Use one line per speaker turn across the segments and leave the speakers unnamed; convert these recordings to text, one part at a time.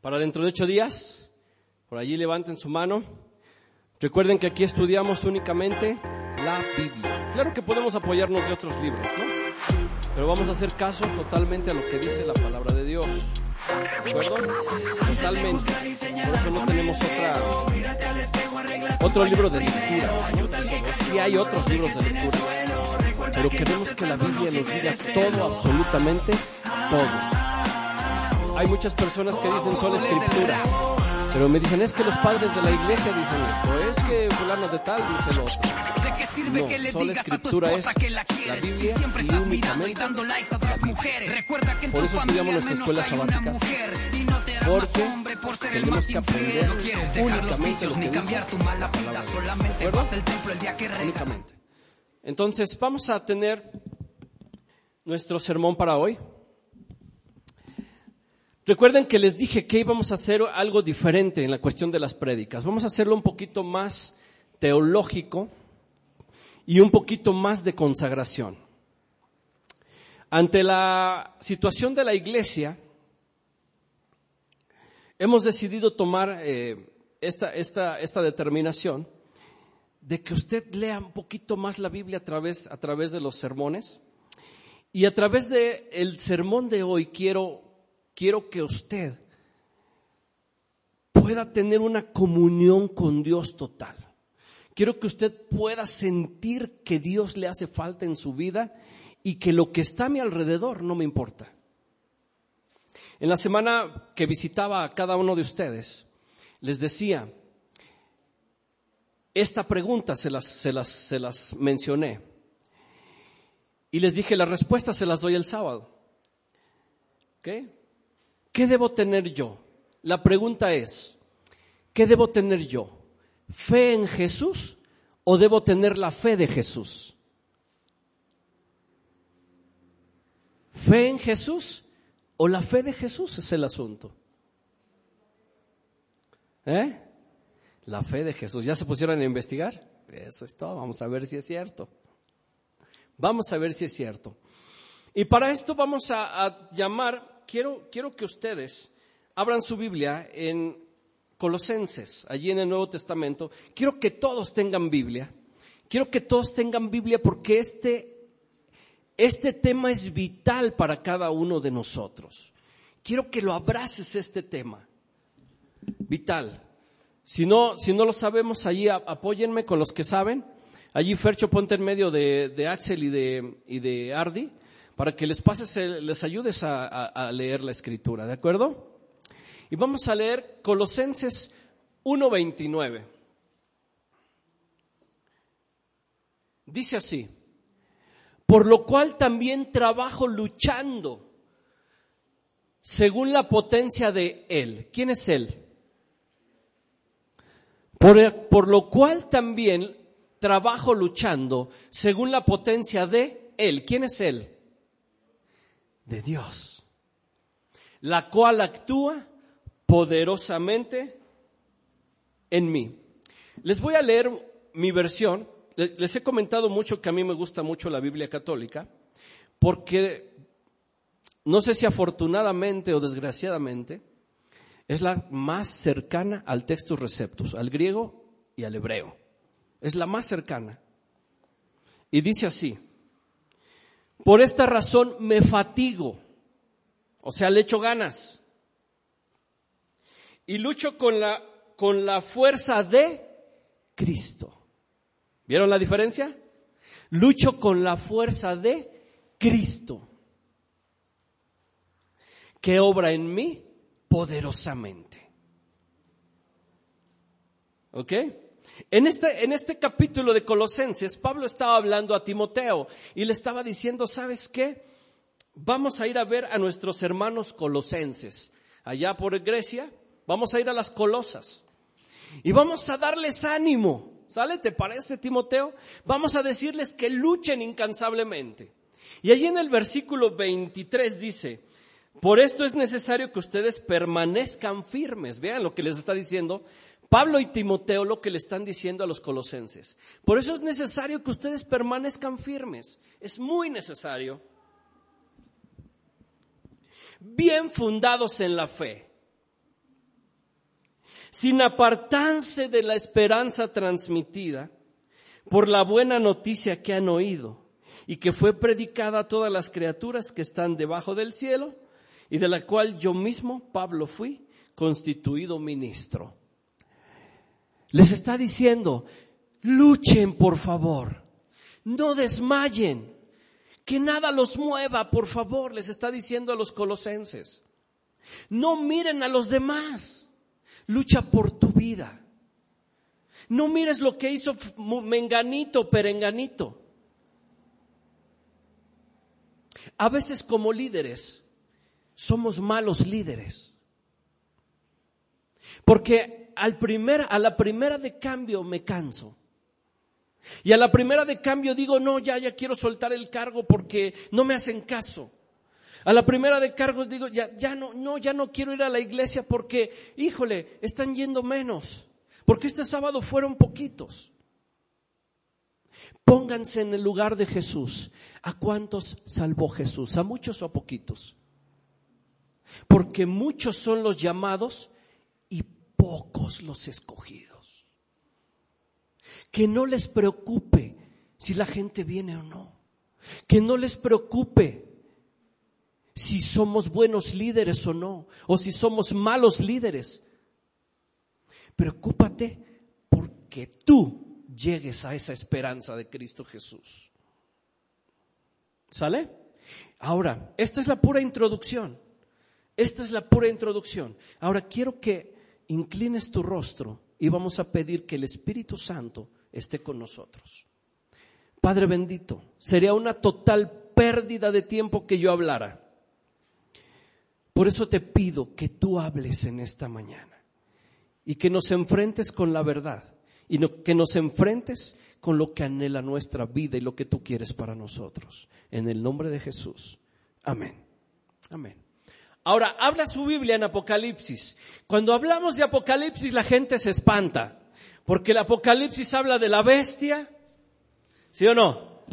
para dentro de ocho días. Por allí levanten su mano. Recuerden que aquí estudiamos únicamente la Biblia. Claro que podemos apoyarnos de otros libros, ¿no? Pero vamos a hacer caso totalmente a lo que dice la palabra de Dios. ¿De acuerdo? Totalmente. Por eso no tenemos otra, otro libro de lectura. Sí hay otros libros de lectura. Pero queremos que la Biblia nos diga todo, absolutamente todo. Hay muchas personas que dicen solo escritura. Pero me dicen, es que los padres de la iglesia dicen esto, es que fulano de tal dice lo otro. No, solo escritura es la Biblia y Biblia. Por eso estudiamos nuestra escuela sabática. Porque tenemos que aprender únicamente lo que dice la palabra de Dios. ¿De acuerdo? Únicamente. Entonces, vamos a tener nuestro sermón para hoy. Recuerden que les dije que íbamos a hacer algo diferente en la cuestión de las prédicas. Vamos a hacerlo un poquito más teológico y un poquito más de consagración. Ante la situación de la iglesia, hemos decidido tomar eh, esta, esta, esta determinación de que usted lea un poquito más la Biblia a través, a través de los sermones. Y a través del el sermón de hoy quiero quiero que usted pueda tener una comunión con Dios total. Quiero que usted pueda sentir que Dios le hace falta en su vida y que lo que está a mi alrededor no me importa. En la semana que visitaba a cada uno de ustedes, les decía, esta pregunta se las, se las, se las mencioné. Y les dije, las respuestas se las doy el sábado. ¿Ok? ¿Qué debo tener yo? La pregunta es, ¿qué debo tener yo? ¿Fe en Jesús o debo tener la fe de Jesús? ¿Fe en Jesús o la fe de Jesús es el asunto? ¿Eh? La fe de Jesús. ¿Ya se pusieron a investigar? Eso es todo. Vamos a ver si es cierto. Vamos a ver si es cierto. Y para esto vamos a, a llamar quiero, quiero que ustedes abran su Biblia en Colosenses, allí en el Nuevo Testamento. Quiero que todos tengan Biblia. Quiero que todos tengan Biblia porque este, este tema es vital para cada uno de nosotros. Quiero que lo abraces este tema. Vital. Si no, si no lo sabemos, allí apóyenme con los que saben. Allí Fercho ponte en medio de, de Axel y de, y de Ardi para que les pases, les ayudes a, leer la escritura, ¿de acuerdo? Y vamos a leer Colosenses 1.29. Dice así, por lo cual también trabajo luchando según la potencia de Él. ¿Quién es Él? Por, por, lo cual también trabajo luchando según la potencia de Él. ¿Quién es Él? De Dios, la cual actúa poderosamente en mí. Les voy a leer mi versión. Les he comentado mucho que a mí me gusta mucho la Biblia católica, porque no sé si afortunadamente o desgraciadamente, es la más cercana al textus receptus, al griego y al hebreo. Es la más cercana. Y dice así, por esta razón me fatigo, o sea, le echo ganas. Y lucho con la, con la fuerza de Cristo. ¿Vieron la diferencia? Lucho con la fuerza de Cristo, que obra en mí poderosamente. ¿Ok? En este, en este capítulo de Colosenses, Pablo estaba hablando a Timoteo y le estaba diciendo, ¿sabes qué? Vamos a ir a ver a nuestros hermanos colosenses, allá por Grecia, vamos a ir a las colosas y vamos a darles ánimo. ¿Sale? ¿Te parece, Timoteo? Vamos a decirles que luchen incansablemente. Y allí en el versículo 23 dice, por esto es necesario que ustedes permanezcan firmes. Vean lo que les está diciendo. Pablo y Timoteo lo que le están diciendo a los colosenses. Por eso es necesario que ustedes permanezcan firmes. Es muy necesario. Bien fundados en la fe. sin apartarse de la esperanza transmitida por la buena noticia que han oído y que fue predicada a todas las criaturas que están debajo del cielo y de la cual yo mismo, Pablo, fui constituido ministro. Les está diciendo, luchen por favor, no desmayen, que nada los mueva, por favor, les está diciendo a los colosenses. No miren a los demás, lucha por tu vida. No mires lo que hizo menganito, perenganito. A veces como líderes somos malos líderes. Porque al a la primera de cambio me canso. Y a la primera de cambio digo, no, ya, ya quiero soltar el cargo porque no me hacen caso. A la primera de cargos digo, ya, ya no, no, ya no quiero ir a la iglesia porque, híjole, están yendo menos. Porque este sábado fueron poquitos. Pónganse en el lugar de Jesús. ¿A cuántos salvó Jesús? ¿A muchos o a poquitos? Porque muchos son los llamados pocos los escogidos. Que no les preocupe si la gente viene o no. Que no les preocupe si somos buenos líderes o no, o si somos malos líderes. Preocúpate porque tú llegues a esa esperanza de Cristo Jesús. ¿Sale? Ahora, esta es la pura introducción. Esta es la pura introducción. Ahora quiero que inclines tu rostro y vamos a pedir que el Espíritu Santo esté con nosotros. Padre bendito, sería una total pérdida de tiempo que yo hablara. Por eso te pido que tú hables en esta mañana y que nos enfrentes con la verdad y que nos enfrentes con lo que anhela nuestra vida y lo que tú quieres para nosotros. En el nombre de Jesús. Amén. Amén. Ahora, habla su Biblia en Apocalipsis. Cuando hablamos de Apocalipsis la gente se espanta, porque el Apocalipsis habla de la bestia, ¿sí o no?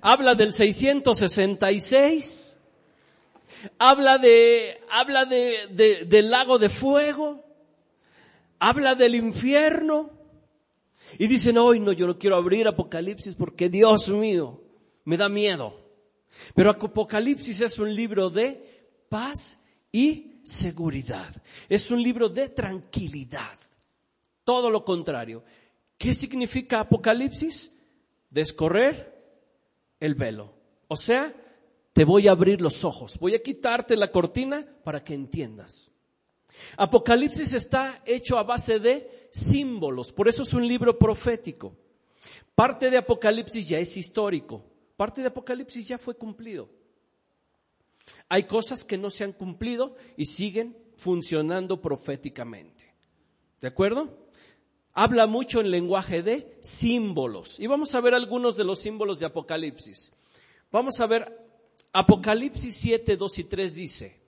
Habla del 666, habla de, habla de, del lago de fuego, habla del infierno y dicen, hoy no, yo no quiero abrir Apocalipsis porque Dios mío, me da miedo. Pero Apocalipsis es un libro de paz y seguridad. Es un libro de tranquilidad. Todo lo contrario. ¿Qué significa Apocalipsis? Descorrer el velo. O sea, te voy a abrir los ojos. Voy a quitarte la cortina para que entiendas. Apocalipsis está hecho a base de símbolos, por eso es un libro profético. Parte de Apocalipsis ya es histórico, parte de Apocalipsis ya fue cumplido. Hay cosas que no se han cumplido y siguen funcionando proféticamente. ¿De acuerdo? Habla mucho en lenguaje de símbolos. Y vamos a ver algunos de los símbolos de Apocalipsis. Vamos a ver Apocalipsis 7, 2 y 3 dice,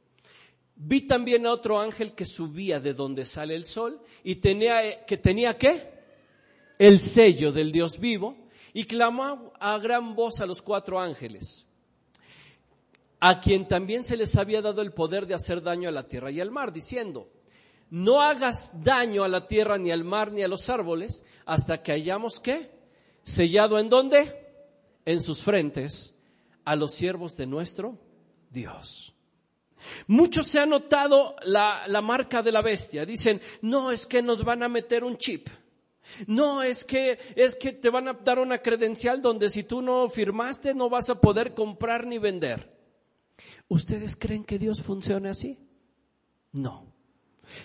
Vi también a otro ángel que subía de donde sale el sol y tenía, que tenía qué? El sello del Dios vivo y clamó a gran voz a los cuatro ángeles, a quien también se les había dado el poder de hacer daño a la tierra y al mar, diciendo, no hagas daño a la tierra ni al mar ni a los árboles hasta que hayamos qué? Sellado en dónde? En sus frentes a los siervos de nuestro Dios. Muchos se han notado la, la, marca de la bestia. Dicen, no es que nos van a meter un chip. No es que, es que te van a dar una credencial donde si tú no firmaste no vas a poder comprar ni vender. ¿Ustedes creen que Dios funcione así? No.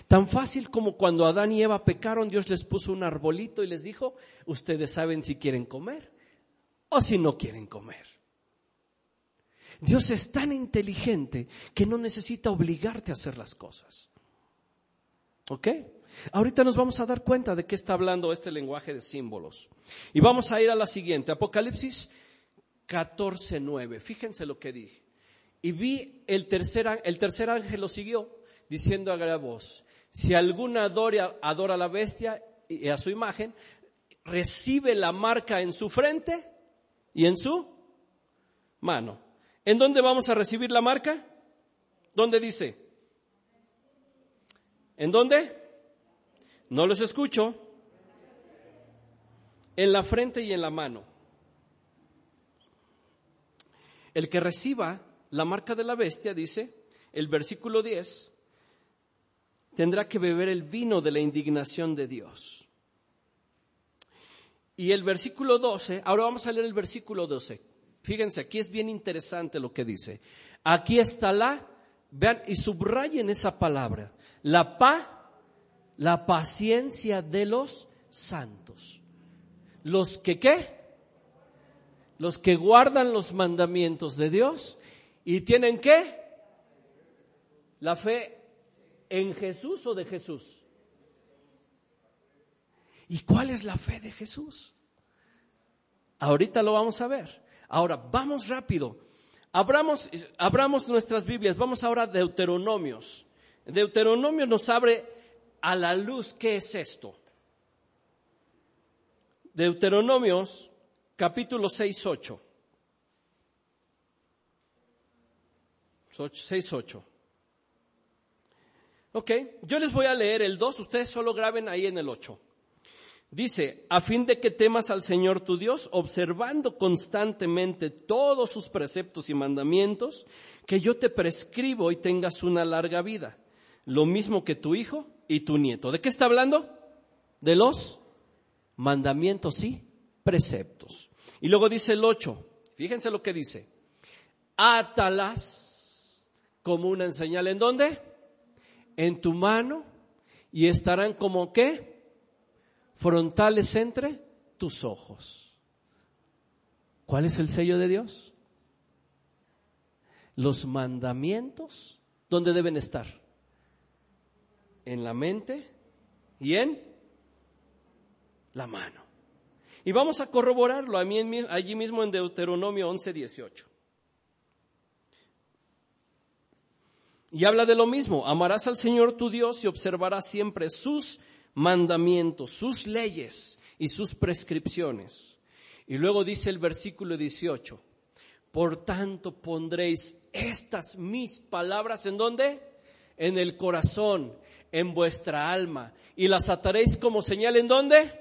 Tan fácil como cuando Adán y Eva pecaron, Dios les puso un arbolito y les dijo, ustedes saben si quieren comer o si no quieren comer. Dios es tan inteligente que no necesita obligarte a hacer las cosas. ¿Ok? Ahorita nos vamos a dar cuenta de qué está hablando este lenguaje de símbolos. Y vamos a ir a la siguiente, Apocalipsis 14.9. Fíjense lo que dije. Y vi el tercer, el tercer ángel lo siguió diciendo a gran voz, si alguna adora, adora a la bestia y a su imagen, recibe la marca en su frente y en su mano. ¿En dónde vamos a recibir la marca? ¿Dónde dice? ¿En dónde? No los escucho. En la frente y en la mano. El que reciba la marca de la bestia, dice el versículo 10, tendrá que beber el vino de la indignación de Dios. Y el versículo 12, ahora vamos a leer el versículo 12. Fíjense, aquí es bien interesante lo que dice. Aquí está la, vean y subrayen esa palabra, la pa, la paciencia de los santos. Los que qué? Los que guardan los mandamientos de Dios y tienen qué? La fe en Jesús o de Jesús. ¿Y cuál es la fe de Jesús? Ahorita lo vamos a ver. Ahora, vamos rápido. Abramos, abramos nuestras Biblias. Vamos ahora a Deuteronomios. Deuteronomio nos abre a la luz qué es esto. Deuteronomios capítulo 6, 8. 6, 8. Ok, yo les voy a leer el 2, ustedes solo graben ahí en el 8. Dice, a fin de que temas al Señor tu Dios, observando constantemente todos sus preceptos y mandamientos, que yo te prescribo y tengas una larga vida, lo mismo que tu hijo y tu nieto. ¿De qué está hablando? De los mandamientos y preceptos. Y luego dice el 8, fíjense lo que dice, átalas como una señal en dónde? En tu mano y estarán como qué? frontales entre tus ojos. ¿Cuál es el sello de Dios? Los mandamientos, ¿dónde deben estar? En la mente y en la mano. Y vamos a corroborarlo allí mismo en Deuteronomio 11, 18. Y habla de lo mismo, amarás al Señor tu Dios y observarás siempre sus mandamientos, sus leyes y sus prescripciones. Y luego dice el versículo 18, por tanto pondréis estas mis palabras en dónde? En el corazón, en vuestra alma, y las ataréis como señal en dónde?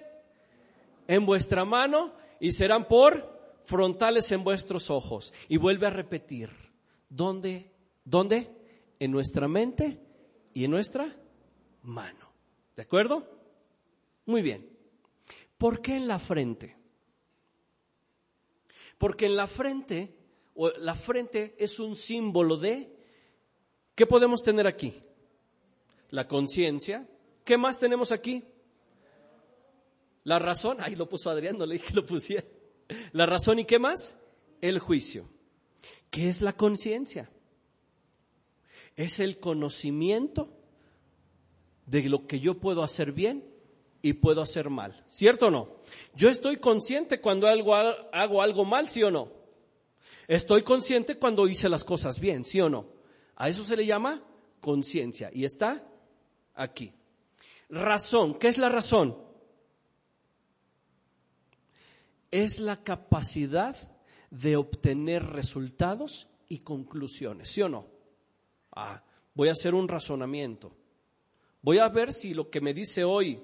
En vuestra mano y serán por frontales en vuestros ojos. Y vuelve a repetir, ¿dónde? ¿Dónde? En nuestra mente y en nuestra mano. ¿De acuerdo? Muy bien. ¿Por qué en la frente? Porque en la frente, o la frente es un símbolo de, ¿qué podemos tener aquí? La conciencia. ¿Qué más tenemos aquí? La razón, ahí lo puso Adrián, no le dije que lo pusiera. La razón y qué más? El juicio. ¿Qué es la conciencia? Es el conocimiento de lo que yo puedo hacer bien y puedo hacer mal. ¿Cierto o no? Yo estoy consciente cuando hago algo mal, ¿sí o no? Estoy consciente cuando hice las cosas bien, ¿sí o no? A eso se le llama conciencia y está aquí. Razón, ¿qué es la razón? Es la capacidad de obtener resultados y conclusiones, ¿sí o no? Ah, voy a hacer un razonamiento. Voy a ver si lo que me dice hoy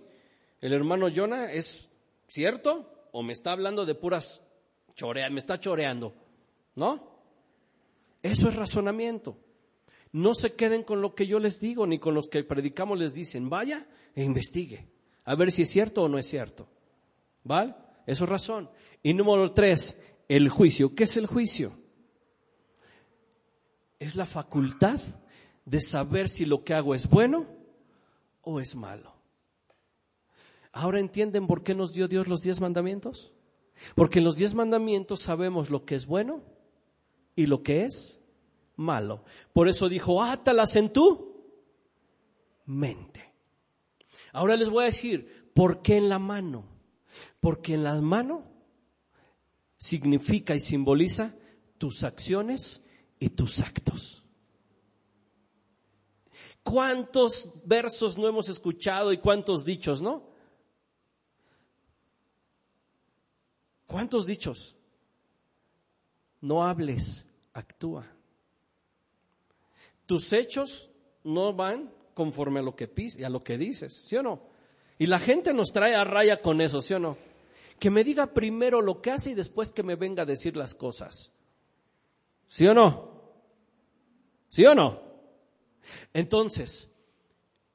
el hermano Jonah es cierto o me está hablando de puras choreas, me está choreando. ¿No? Eso es razonamiento. No se queden con lo que yo les digo ni con los que predicamos les dicen, vaya e investigue, a ver si es cierto o no es cierto. ¿Vale? Eso es razón. Y número tres, el juicio. ¿Qué es el juicio? Es la facultad de saber si lo que hago es bueno o es malo. Ahora entienden por qué nos dio Dios los diez mandamientos. Porque en los diez mandamientos sabemos lo que es bueno y lo que es malo. Por eso dijo, átalas en tu mente. Ahora les voy a decir, ¿por qué en la mano? Porque en la mano significa y simboliza tus acciones y tus actos. ¿Cuántos versos no hemos escuchado y cuántos dichos, no? ¿Cuántos dichos? No hables, actúa. Tus hechos no van conforme a lo que a lo que dices, ¿sí o no? Y la gente nos trae a raya con eso, ¿sí o no? Que me diga primero lo que hace y después que me venga a decir las cosas. ¿Sí o no? ¿Sí o no? Entonces,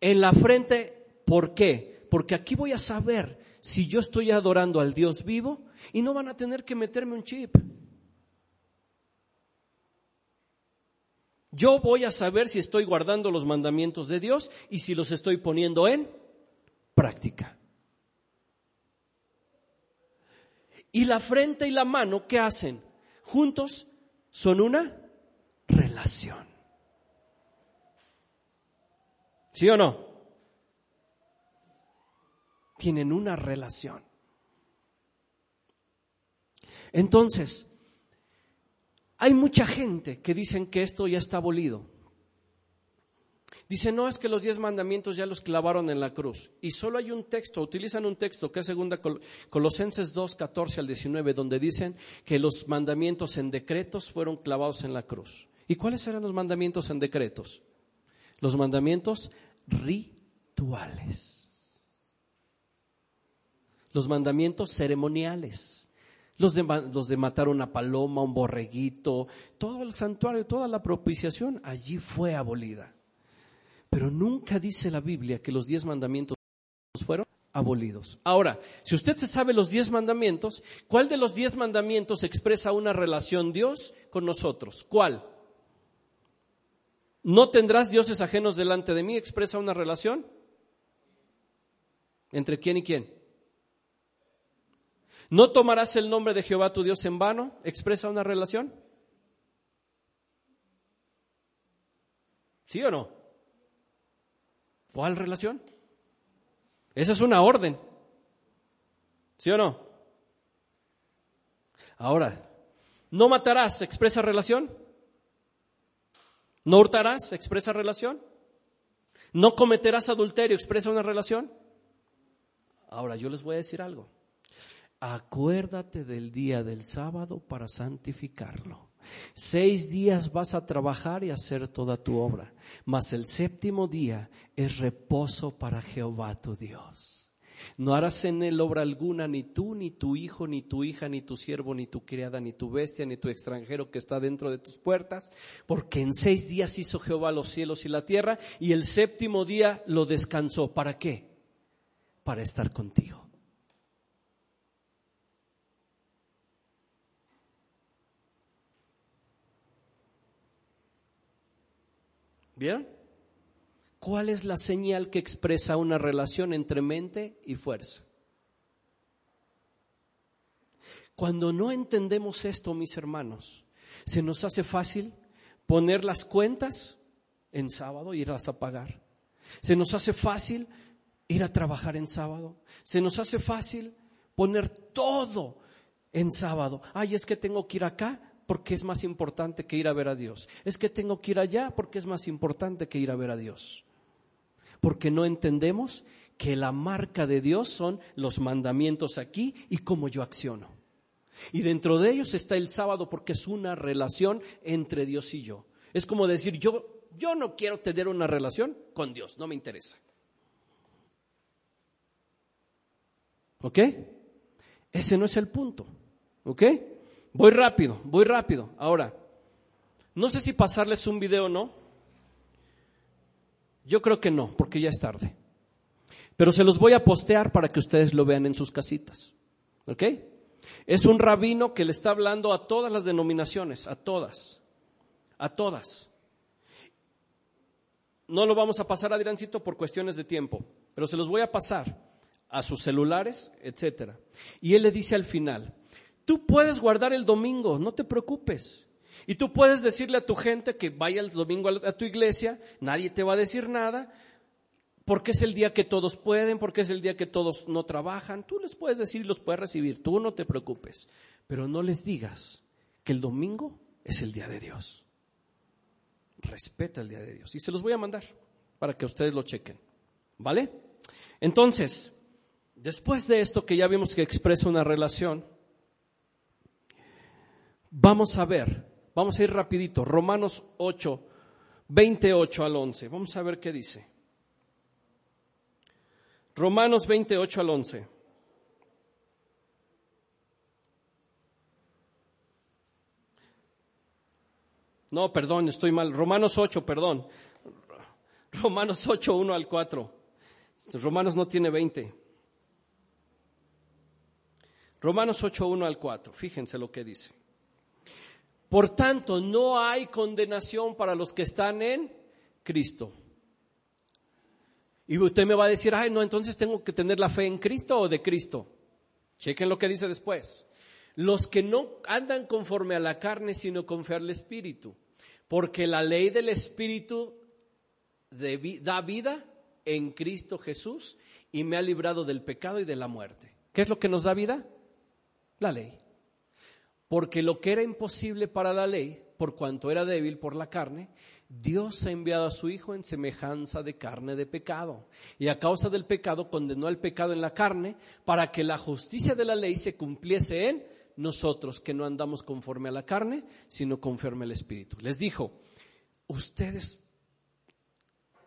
en la frente, ¿por qué? Porque aquí voy a saber si yo estoy adorando al Dios vivo y no van a tener que meterme un chip. Yo voy a saber si estoy guardando los mandamientos de Dios y si los estoy poniendo en práctica. Y la frente y la mano, ¿qué hacen? Juntos son una relación. ¿Sí o no? Tienen una relación. Entonces, hay mucha gente que dicen que esto ya está abolido. Dice, no, es que los diez mandamientos ya los clavaron en la cruz. Y solo hay un texto, utilizan un texto que es segunda Colosenses 2, 14 al 19, donde dicen que los mandamientos en decretos fueron clavados en la cruz. ¿Y cuáles eran los mandamientos en decretos? Los mandamientos rituales. Los mandamientos ceremoniales. Los de, matar una paloma, un borreguito, todo el santuario, toda la propiciación, allí fue abolida. Pero nunca dice la Biblia que los diez mandamientos fueron abolidos. Ahora, si usted se sabe los diez mandamientos, ¿cuál de los diez mandamientos expresa una relación Dios con nosotros? ¿Cuál? ¿No tendrás dioses ajenos delante de mí? ¿Expresa una relación? ¿Entre quién y quién? ¿No tomarás el nombre de Jehová tu Dios en vano? ¿Expresa una relación? ¿Sí o no? ¿Cuál relación? Esa es una orden. ¿Sí o no? Ahora, no matarás, expresa relación. No hurtarás, expresa relación. No cometerás adulterio, expresa una relación. Ahora, yo les voy a decir algo. Acuérdate del día del sábado para santificarlo. Seis días vas a trabajar y hacer toda tu obra, mas el séptimo día es reposo para Jehová tu Dios. No harás en él obra alguna, ni tú, ni tu hijo, ni tu hija, ni tu siervo, ni tu criada, ni tu bestia, ni tu extranjero que está dentro de tus puertas, porque en seis días hizo Jehová los cielos y la tierra, y el séptimo día lo descansó. ¿Para qué? Para estar contigo. ¿Bien? ¿Cuál es la señal que expresa una relación entre mente y fuerza? Cuando no entendemos esto, mis hermanos, se nos hace fácil poner las cuentas en sábado y irlas a pagar. Se nos hace fácil ir a trabajar en sábado. Se nos hace fácil poner todo en sábado. Ay, es que tengo que ir acá porque es más importante que ir a ver a Dios. Es que tengo que ir allá porque es más importante que ir a ver a Dios. Porque no entendemos que la marca de Dios son los mandamientos aquí y cómo yo acciono. Y dentro de ellos está el sábado porque es una relación entre Dios y yo. Es como decir, yo, yo no quiero tener una relación con Dios, no me interesa. ¿Ok? Ese no es el punto. ¿Ok? Voy rápido, voy rápido. Ahora, no sé si pasarles un video o no. Yo creo que no, porque ya es tarde. Pero se los voy a postear para que ustedes lo vean en sus casitas. ¿Ok? Es un rabino que le está hablando a todas las denominaciones, a todas, a todas. No lo vamos a pasar a Adriancito por cuestiones de tiempo, pero se los voy a pasar a sus celulares, etcétera. Y él le dice al final, Tú puedes guardar el domingo, no te preocupes. Y tú puedes decirle a tu gente que vaya el domingo a tu iglesia, nadie te va a decir nada, porque es el día que todos pueden, porque es el día que todos no trabajan. Tú les puedes decir y los puedes recibir, tú no te preocupes. Pero no les digas que el domingo es el día de Dios. Respeta el día de Dios. Y se los voy a mandar para que ustedes lo chequen. ¿Vale? Entonces, después de esto que ya vimos que expresa una relación, Vamos a ver, vamos a ir rapidito, Romanos 8, 28 al 11. Vamos a ver qué dice. Romanos 28 al 11. No, perdón, estoy mal. Romanos 8, perdón. Romanos 8, 1 al 4. Romanos no tiene 20. Romanos 8, 1 al 4. Fíjense lo que dice. Por tanto, no hay condenación para los que están en Cristo. Y usted me va a decir, ay, no, entonces tengo que tener la fe en Cristo o de Cristo. Chequen lo que dice después. Los que no andan conforme a la carne, sino confiar al Espíritu. Porque la ley del Espíritu da vida en Cristo Jesús y me ha librado del pecado y de la muerte. ¿Qué es lo que nos da vida? La ley. Porque lo que era imposible para la ley, por cuanto era débil por la carne, Dios ha enviado a su Hijo en semejanza de carne de pecado. Y a causa del pecado condenó al pecado en la carne para que la justicia de la ley se cumpliese en nosotros, que no andamos conforme a la carne, sino conforme al Espíritu. Les dijo, ustedes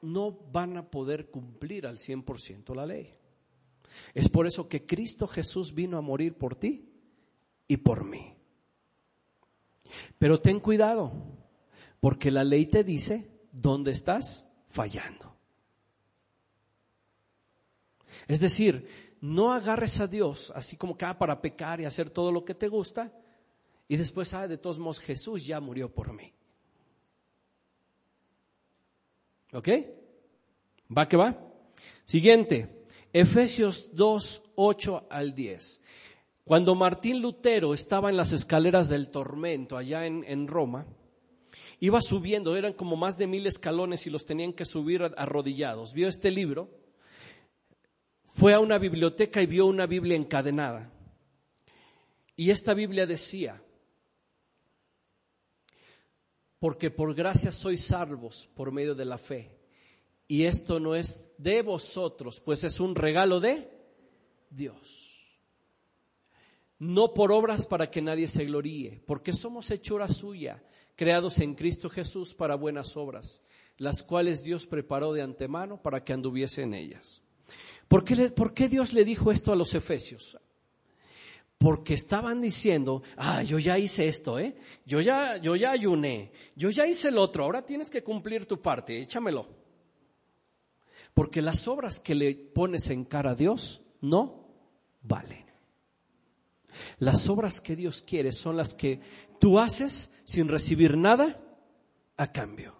no van a poder cumplir al 100% la ley. Es por eso que Cristo Jesús vino a morir por ti y por mí. Pero ten cuidado, porque la ley te dice dónde estás fallando. Es decir, no agarres a Dios así como que ah, para pecar y hacer todo lo que te gusta y después, ah, de todos modos Jesús ya murió por mí. ¿Ok? ¿Va que va? Siguiente, Efesios 2, 8 al 10. Cuando Martín Lutero estaba en las escaleras del tormento allá en, Roma, iba subiendo, eran como más de mil escalones y los tenían que subir arrodillados. Vio este libro, fue a una biblioteca y vio una Biblia encadenada. Y esta Biblia decía, porque por gracia sois salvos por medio de la fe. Y esto no es de vosotros, pues es un regalo de Dios no por obras para que nadie se gloríe, porque somos hechura suya, creados en Cristo Jesús para buenas obras, las cuales Dios preparó de antemano para que anduviese en ellas. ¿Por qué, ¿Por qué Dios le dijo esto a los efesios? Porque estaban diciendo, ah, yo ya hice esto, ¿eh? Yo ya, yo ya ayuné, yo ya hice el otro, ahora tienes que cumplir tu parte, échamelo. Porque las obras que le pones en cara a Dios no valen. Las obras que Dios quiere son las que tú haces sin recibir nada a cambio.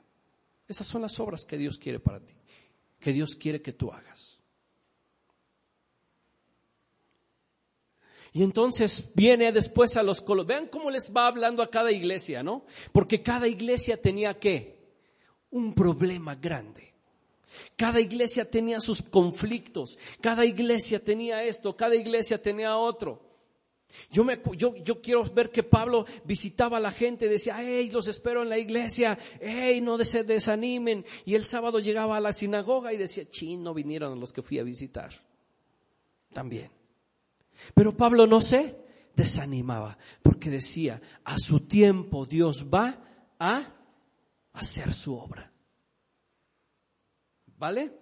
Esas son las obras que Dios quiere para ti, que Dios quiere que tú hagas. Y entonces viene después a los colos. Vean cómo les va hablando a cada iglesia, ¿no? Porque cada iglesia tenía qué? Un problema grande. Cada iglesia tenía sus conflictos. Cada iglesia tenía esto. Cada iglesia tenía otro. Yo, me, yo, yo, quiero ver que Pablo visitaba a la gente, decía, hey, los espero en la iglesia, hey, no se desanimen. Y el sábado llegaba a la sinagoga y decía, chin, no vinieron los que fui a visitar. También. Pero Pablo no se desanimaba, porque decía, a su tiempo Dios va a hacer su obra. ¿Vale?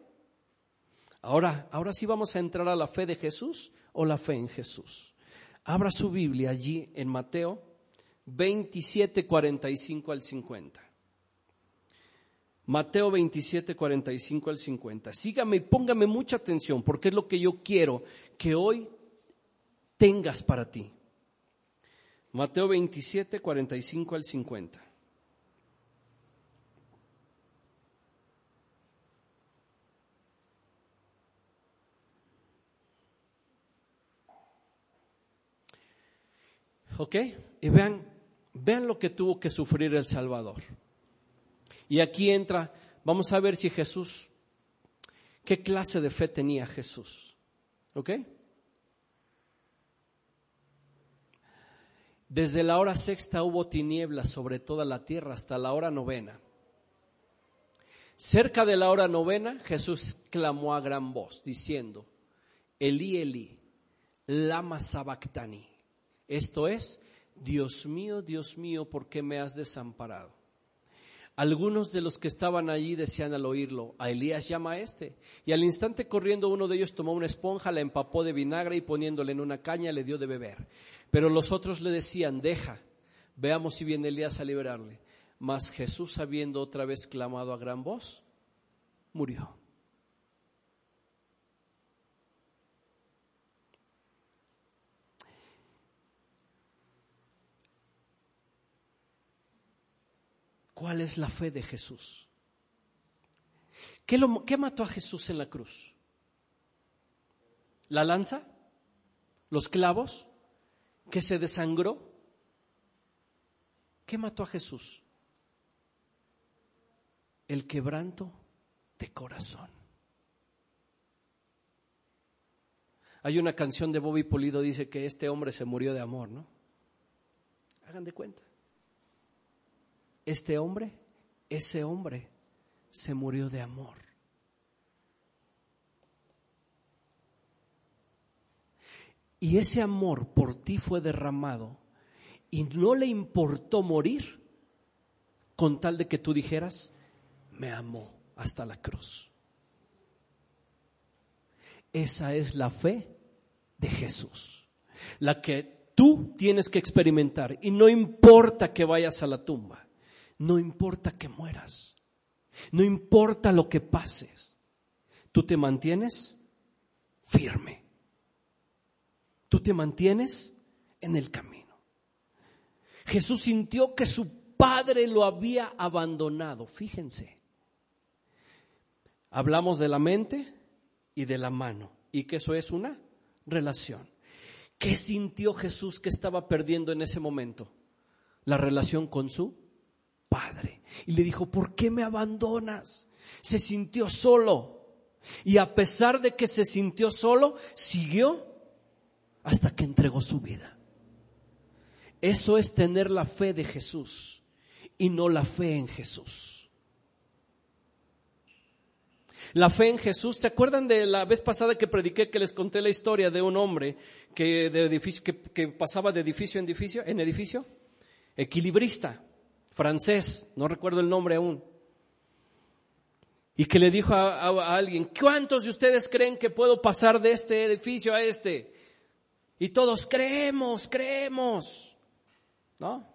Ahora, ahora sí vamos a entrar a la fe de Jesús o la fe en Jesús. Abra su Biblia allí en Mateo 27, 45 al 50. Mateo 27, 45 al 50. Sígame y póngame mucha atención porque es lo que yo quiero que hoy tengas para ti. Mateo 27, 45 al 50. ¿Ok? Y vean, vean lo que tuvo que sufrir el Salvador. Y aquí entra, vamos a ver si Jesús, qué clase de fe tenía Jesús. ¿Ok? Desde la hora sexta hubo tinieblas sobre toda la tierra hasta la hora novena. Cerca de la hora novena, Jesús clamó a gran voz, diciendo, Elí, Elí, lama sabactani. Esto es, Dios mío, Dios mío, ¿por qué me has desamparado? Algunos de los que estaban allí decían al oírlo, a Elías llama a este. Y al instante corriendo uno de ellos tomó una esponja, la empapó de vinagre y poniéndole en una caña le dio de beber. Pero los otros le decían, deja, veamos si viene Elías a liberarle. Mas Jesús, habiendo otra vez clamado a gran voz, murió. ¿Cuál es la fe de Jesús? ¿Qué, lo, ¿Qué, mató a Jesús en la cruz? ¿La lanza? ¿Los clavos? ¿Que se desangró? ¿Qué mató a Jesús? El quebranto de corazón. Hay una canción de Bobby Polido, dice que este hombre se murió de amor, ¿no? Hagan de cuenta este hombre, ese hombre se murió de amor. Y ese amor por ti fue derramado y no le importó morir con tal de que tú dijeras, me amó hasta la cruz. Esa es la fe de Jesús, la que tú tienes que experimentar y no importa que vayas a la tumba. No importa que mueras, no importa lo que pases, tú te mantienes firme, tú te mantienes en el camino. Jesús sintió que su padre lo había abandonado, fíjense. Hablamos de la mente y de la mano y que eso es una relación. ¿Qué sintió Jesús que estaba perdiendo en ese momento? La relación con su Padre. Y le dijo, ¿por qué me abandonas? Se sintió solo. Y a pesar de que se sintió solo, siguió hasta que entregó su vida. Eso es tener la fe de Jesús y no la fe en Jesús. La fe en Jesús, ¿se acuerdan de la vez pasada que prediqué que les conté la historia de un hombre que, de edificio, que, que pasaba de edificio en edificio, en edificio? Equilibrista francés, no recuerdo el nombre aún, y que le dijo a, alguien, ¿cuántos de ustedes creen que puedo pasar de este edificio a este? Y todos creemos, creemos, ¿no?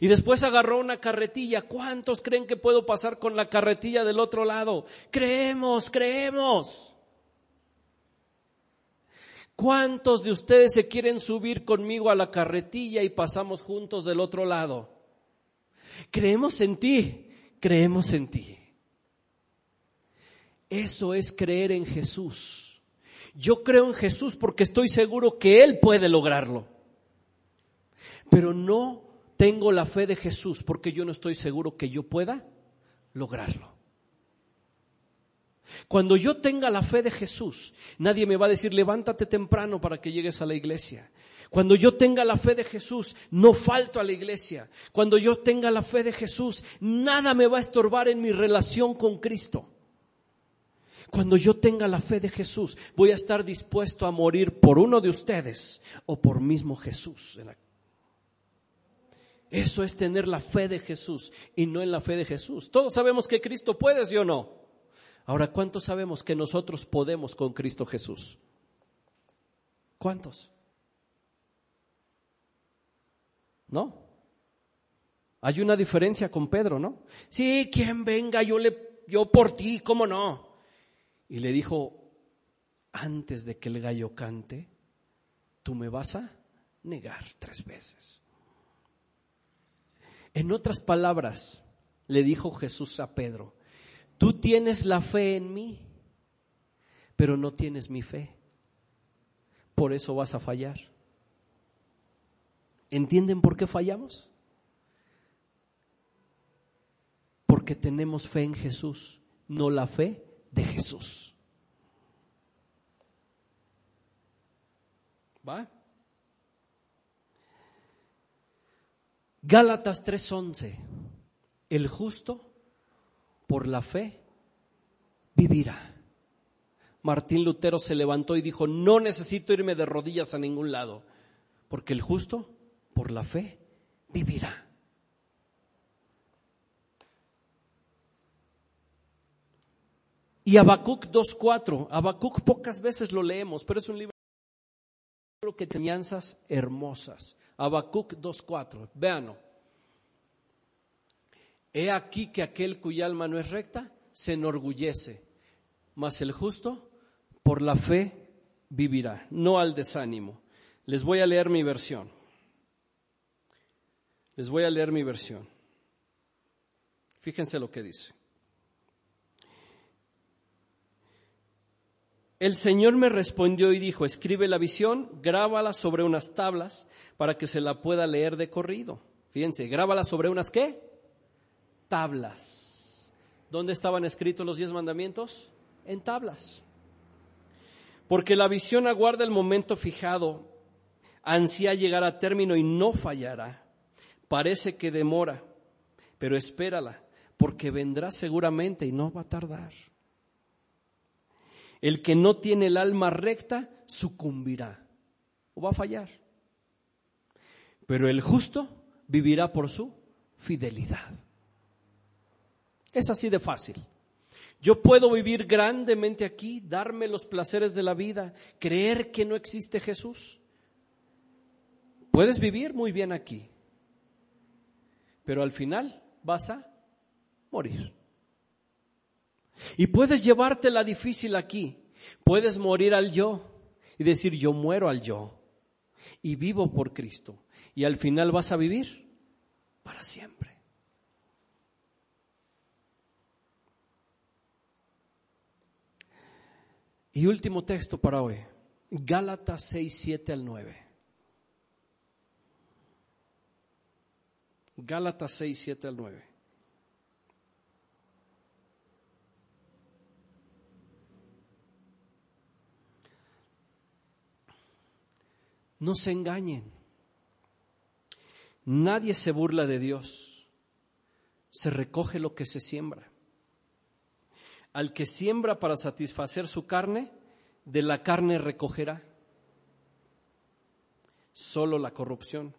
Y después agarró una carretilla. ¿Cuántos creen que puedo pasar con la carretilla del otro lado? Creemos, creemos. ¿Cuántos de ustedes se quieren subir conmigo a la carretilla y pasamos juntos del otro lado? Creemos en ti, creemos en ti. Eso es creer en Jesús. Yo creo en Jesús porque estoy seguro que Él puede lograrlo. Pero no tengo la fe de Jesús porque yo no estoy seguro que yo pueda lograrlo. Cuando yo tenga la fe de Jesús, nadie me va a decir, levántate temprano para que llegues a la iglesia. Cuando yo tenga la fe de Jesús, no falto a la iglesia. Cuando yo tenga la fe de Jesús, nada me va a estorbar en mi relación con Cristo. Cuando yo tenga la fe de Jesús, voy a estar dispuesto a morir por uno de ustedes o por mismo Jesús. Eso es tener la fe de Jesús y no en la fe de Jesús. Todos sabemos que Cristo puede, ¿sí o no? Ahora, ¿cuántos sabemos que nosotros podemos con Cristo Jesús? ¿Cuántos? ¿No? Hay una diferencia con Pedro, ¿no? Sí, quien venga, yo le, yo por ti, ¿cómo no? Y le dijo, antes de que el gallo cante, tú me vas a negar tres veces. En otras palabras, le dijo Jesús a Pedro, tú tienes la fe en mí, pero no tienes mi fe. Por eso vas a fallar. ¿Entienden por qué fallamos? Porque tenemos fe en Jesús, no la fe de Jesús. ¿Va? Gálatas 3:11. El justo por la fe vivirá. Martín Lutero se levantó y dijo, no necesito irme de rodillas a ningún lado, porque el justo por la fe vivirá. Y Habacuc 2.4, Habacuc pocas veces lo leemos, pero es un libro que tiene enseñanzas hermosas. Habacuc 2.4, véanlo. He aquí que aquel cuya alma no es recta se enorgullece, mas el justo por la fe vivirá, no al desánimo. Les voy a leer mi versión. Les voy a leer mi versión. Fíjense lo que dice. El Señor me respondió y dijo, escribe la visión, grábala sobre unas tablas para que se la pueda leer de corrido. Fíjense, grábala sobre unas qué? Tablas. ¿Dónde estaban escritos los diez mandamientos? En tablas. Porque la visión aguarda el momento fijado, ansía llegar a término y no fallará. Parece que demora, pero espérala, porque vendrá seguramente y no va a tardar. El que no tiene el alma recta sucumbirá o va a fallar. Pero el justo vivirá por su fidelidad. Es así de fácil. Yo puedo vivir grandemente aquí, darme los placeres de la vida, creer que no existe Jesús. Puedes vivir muy bien aquí, pero al final vas a morir. Y puedes llevarte la difícil aquí. Puedes morir al yo y decir yo muero al yo y vivo por Cristo. Y al final vas a vivir para siempre. Y último texto para hoy. Gálatas 6, 7 al 9. Gálatas 6, 7 al 9. No se engañen. Nadie se burla de Dios. Se recoge lo que se siembra. Al que siembra para satisfacer su carne, de la carne recogerá solo la corrupción.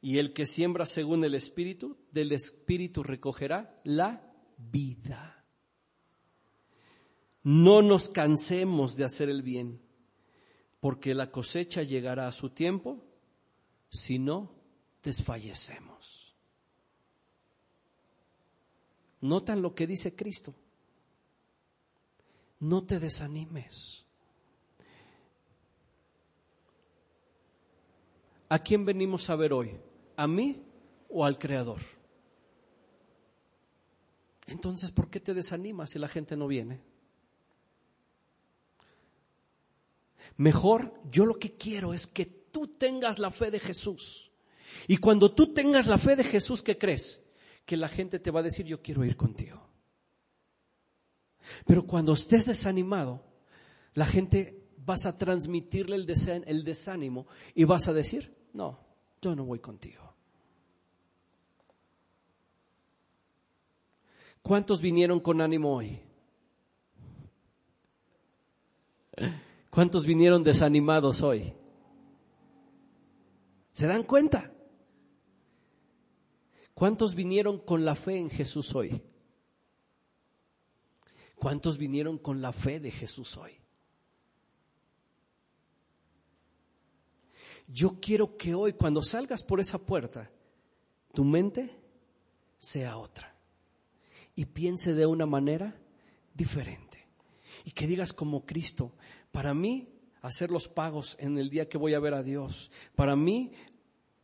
Y el que siembra según el Espíritu, del Espíritu recogerá la vida. No nos cansemos de hacer el bien porque la cosecha llegará a su tiempo si no desfallecemos. Notan lo que dice Cristo. No te desanimes. ¿A quién venimos a ver hoy? ¿A mí o al Creador? Entonces, ¿por qué te desanimas si la gente no viene? Mejor yo lo que quiero es que tú tengas la fe de Jesús. Y cuando tú tengas la fe de Jesús, ¿qué crees? Que la gente te va a decir, yo quiero ir contigo. Pero cuando estés desanimado, la gente vas a transmitirle el, desánimo y vas a decir, no, yo no voy contigo. ¿Cuántos vinieron con ánimo hoy? ¿Cuántos vinieron desanimados hoy? ¿Se dan cuenta? ¿Cuántos vinieron con la fe en Jesús hoy? ¿Cuántos vinieron con la fe de Jesús hoy? Yo quiero que hoy, cuando salgas por esa puerta, tu mente sea otra y piense de una manera diferente. Y que digas como Cristo, para mí, hacer los pagos en el día que voy a ver a Dios. Para mí,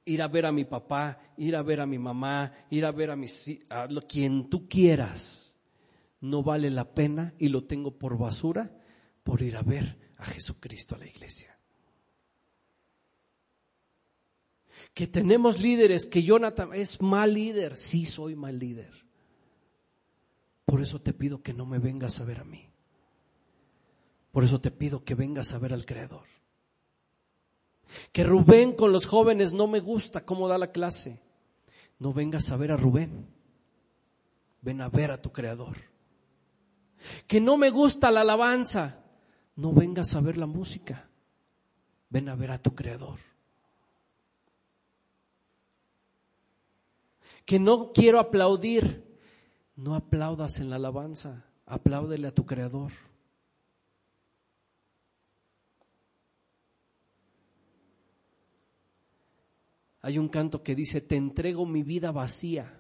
ir a ver a mi papá, ir a ver a mi mamá, ir a ver a, mis, a quien tú quieras, no vale la pena y lo tengo por basura por ir a ver a Jesucristo a la iglesia. Que tenemos líderes, que Jonathan es mal líder, sí soy mal líder. Por eso te pido que no me vengas a ver a mí. Por eso te pido que vengas a ver al Creador. Que Rubén con los jóvenes no me gusta cómo da la clase. No vengas a ver a Rubén. Ven a ver a tu Creador. Que no me gusta la alabanza. No vengas a ver la música. Ven a ver a tu Creador. Que no quiero aplaudir. No aplaudas en la alabanza Apláudele a tu creador. Hay un canto que dice, te entrego mi vida vacía,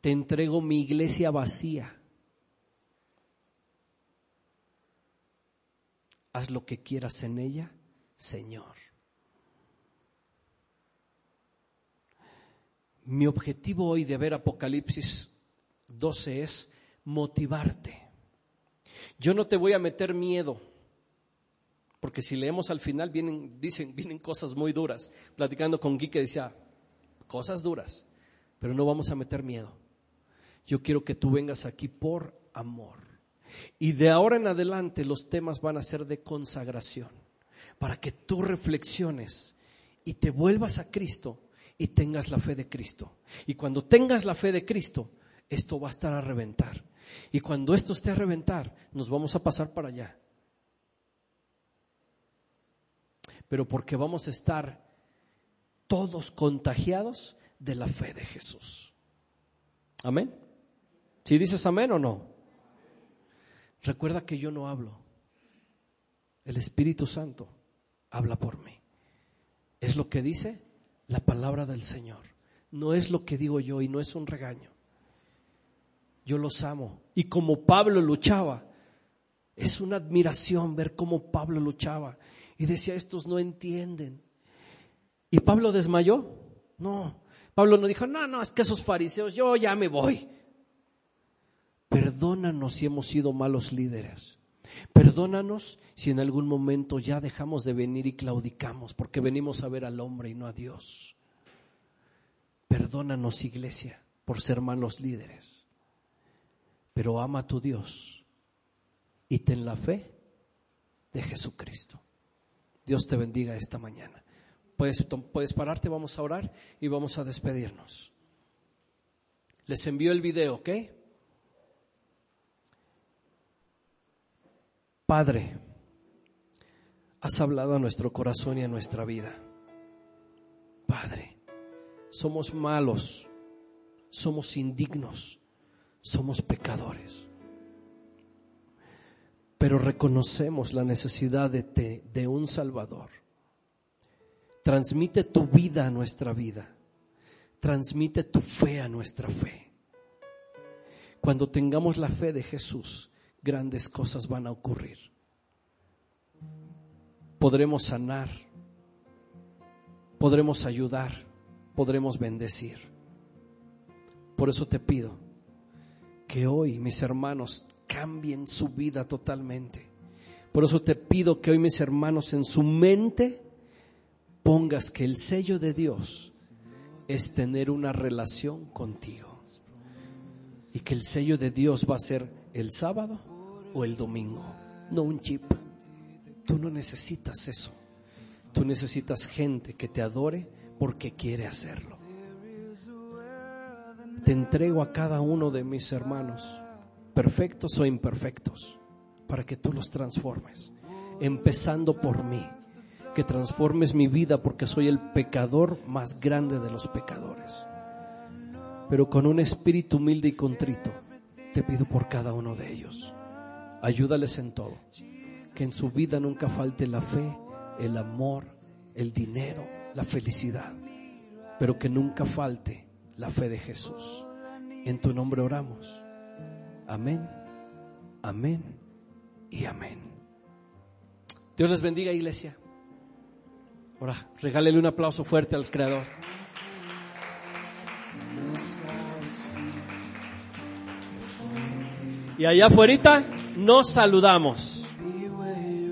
te entrego mi iglesia vacía. Haz lo que quieras en ella, Señor. Mi objetivo hoy de ver Apocalipsis 12 es motivarte. Yo no te voy a meter miedo porque si leemos al final vienen, dicen, vienen cosas muy duras. Platicando con Guy que decía, cosas duras, pero no vamos a meter miedo. Yo quiero que tú vengas aquí por amor. Y de ahora en adelante los temas van a ser de consagración, para que tú reflexiones y te vuelvas a Cristo y tengas la fe de Cristo. Y cuando tengas la fe de Cristo, esto va a estar a reventar. Y cuando esto esté a reventar, nos vamos a pasar para allá. pero porque vamos a estar todos contagiados de la fe de Jesús. Amén. Si dices amén o no. Recuerda que yo no hablo. El Espíritu Santo habla por mí. Es lo que dice la palabra del Señor. No es lo que digo yo y no es un regaño. Yo los amo. Y como Pablo luchaba, es una admiración ver cómo Pablo luchaba. Y decía, estos no entienden. ¿Y Pablo desmayó? No. Pablo no dijo, no, no, es que esos fariseos, yo ya me voy. Perdónanos si hemos sido malos líderes. Perdónanos si en algún momento ya dejamos de venir y claudicamos porque venimos a ver al hombre y no a Dios. Perdónanos, iglesia, por ser malos líderes. Pero ama a tu Dios y ten la fe de Jesucristo. Dios te bendiga esta mañana. Puedes, puedes pararte, vamos a orar y vamos a despedirnos. Les envío el video, ¿ok? Padre, has hablado a nuestro corazón y a nuestra vida. Padre, somos malos, somos indignos, somos pecadores pero reconocemos la necesidad de, de un Salvador. Transmite tu vida a nuestra vida. Transmite tu fe a nuestra fe. Cuando tengamos la fe de Jesús, grandes cosas van a ocurrir. Podremos sanar, podremos ayudar, podremos bendecir. Por eso te pido que hoy, mis hermanos, cambien su vida totalmente. Por eso te pido que hoy mis hermanos en su mente pongas que el sello de Dios es tener una relación contigo. Y que el sello de Dios va a ser el sábado o el domingo, no un chip. Tú no necesitas eso. Tú necesitas gente que te adore porque quiere hacerlo. Te entrego a cada uno de mis hermanos perfectos o imperfectos, para que tú los transformes, empezando por mí, que transformes mi vida porque soy el pecador más grande de los pecadores. Pero con un espíritu humilde y contrito, te pido por cada uno de ellos. Ayúdales en todo, que en su vida nunca falte la fe, el amor, el dinero, la felicidad, pero que nunca falte la fe de Jesús. En tu nombre oramos. Amén, amén y amén. Dios les bendiga, iglesia. Ahora, regálele un aplauso fuerte al Creador. Y allá afuera nos saludamos.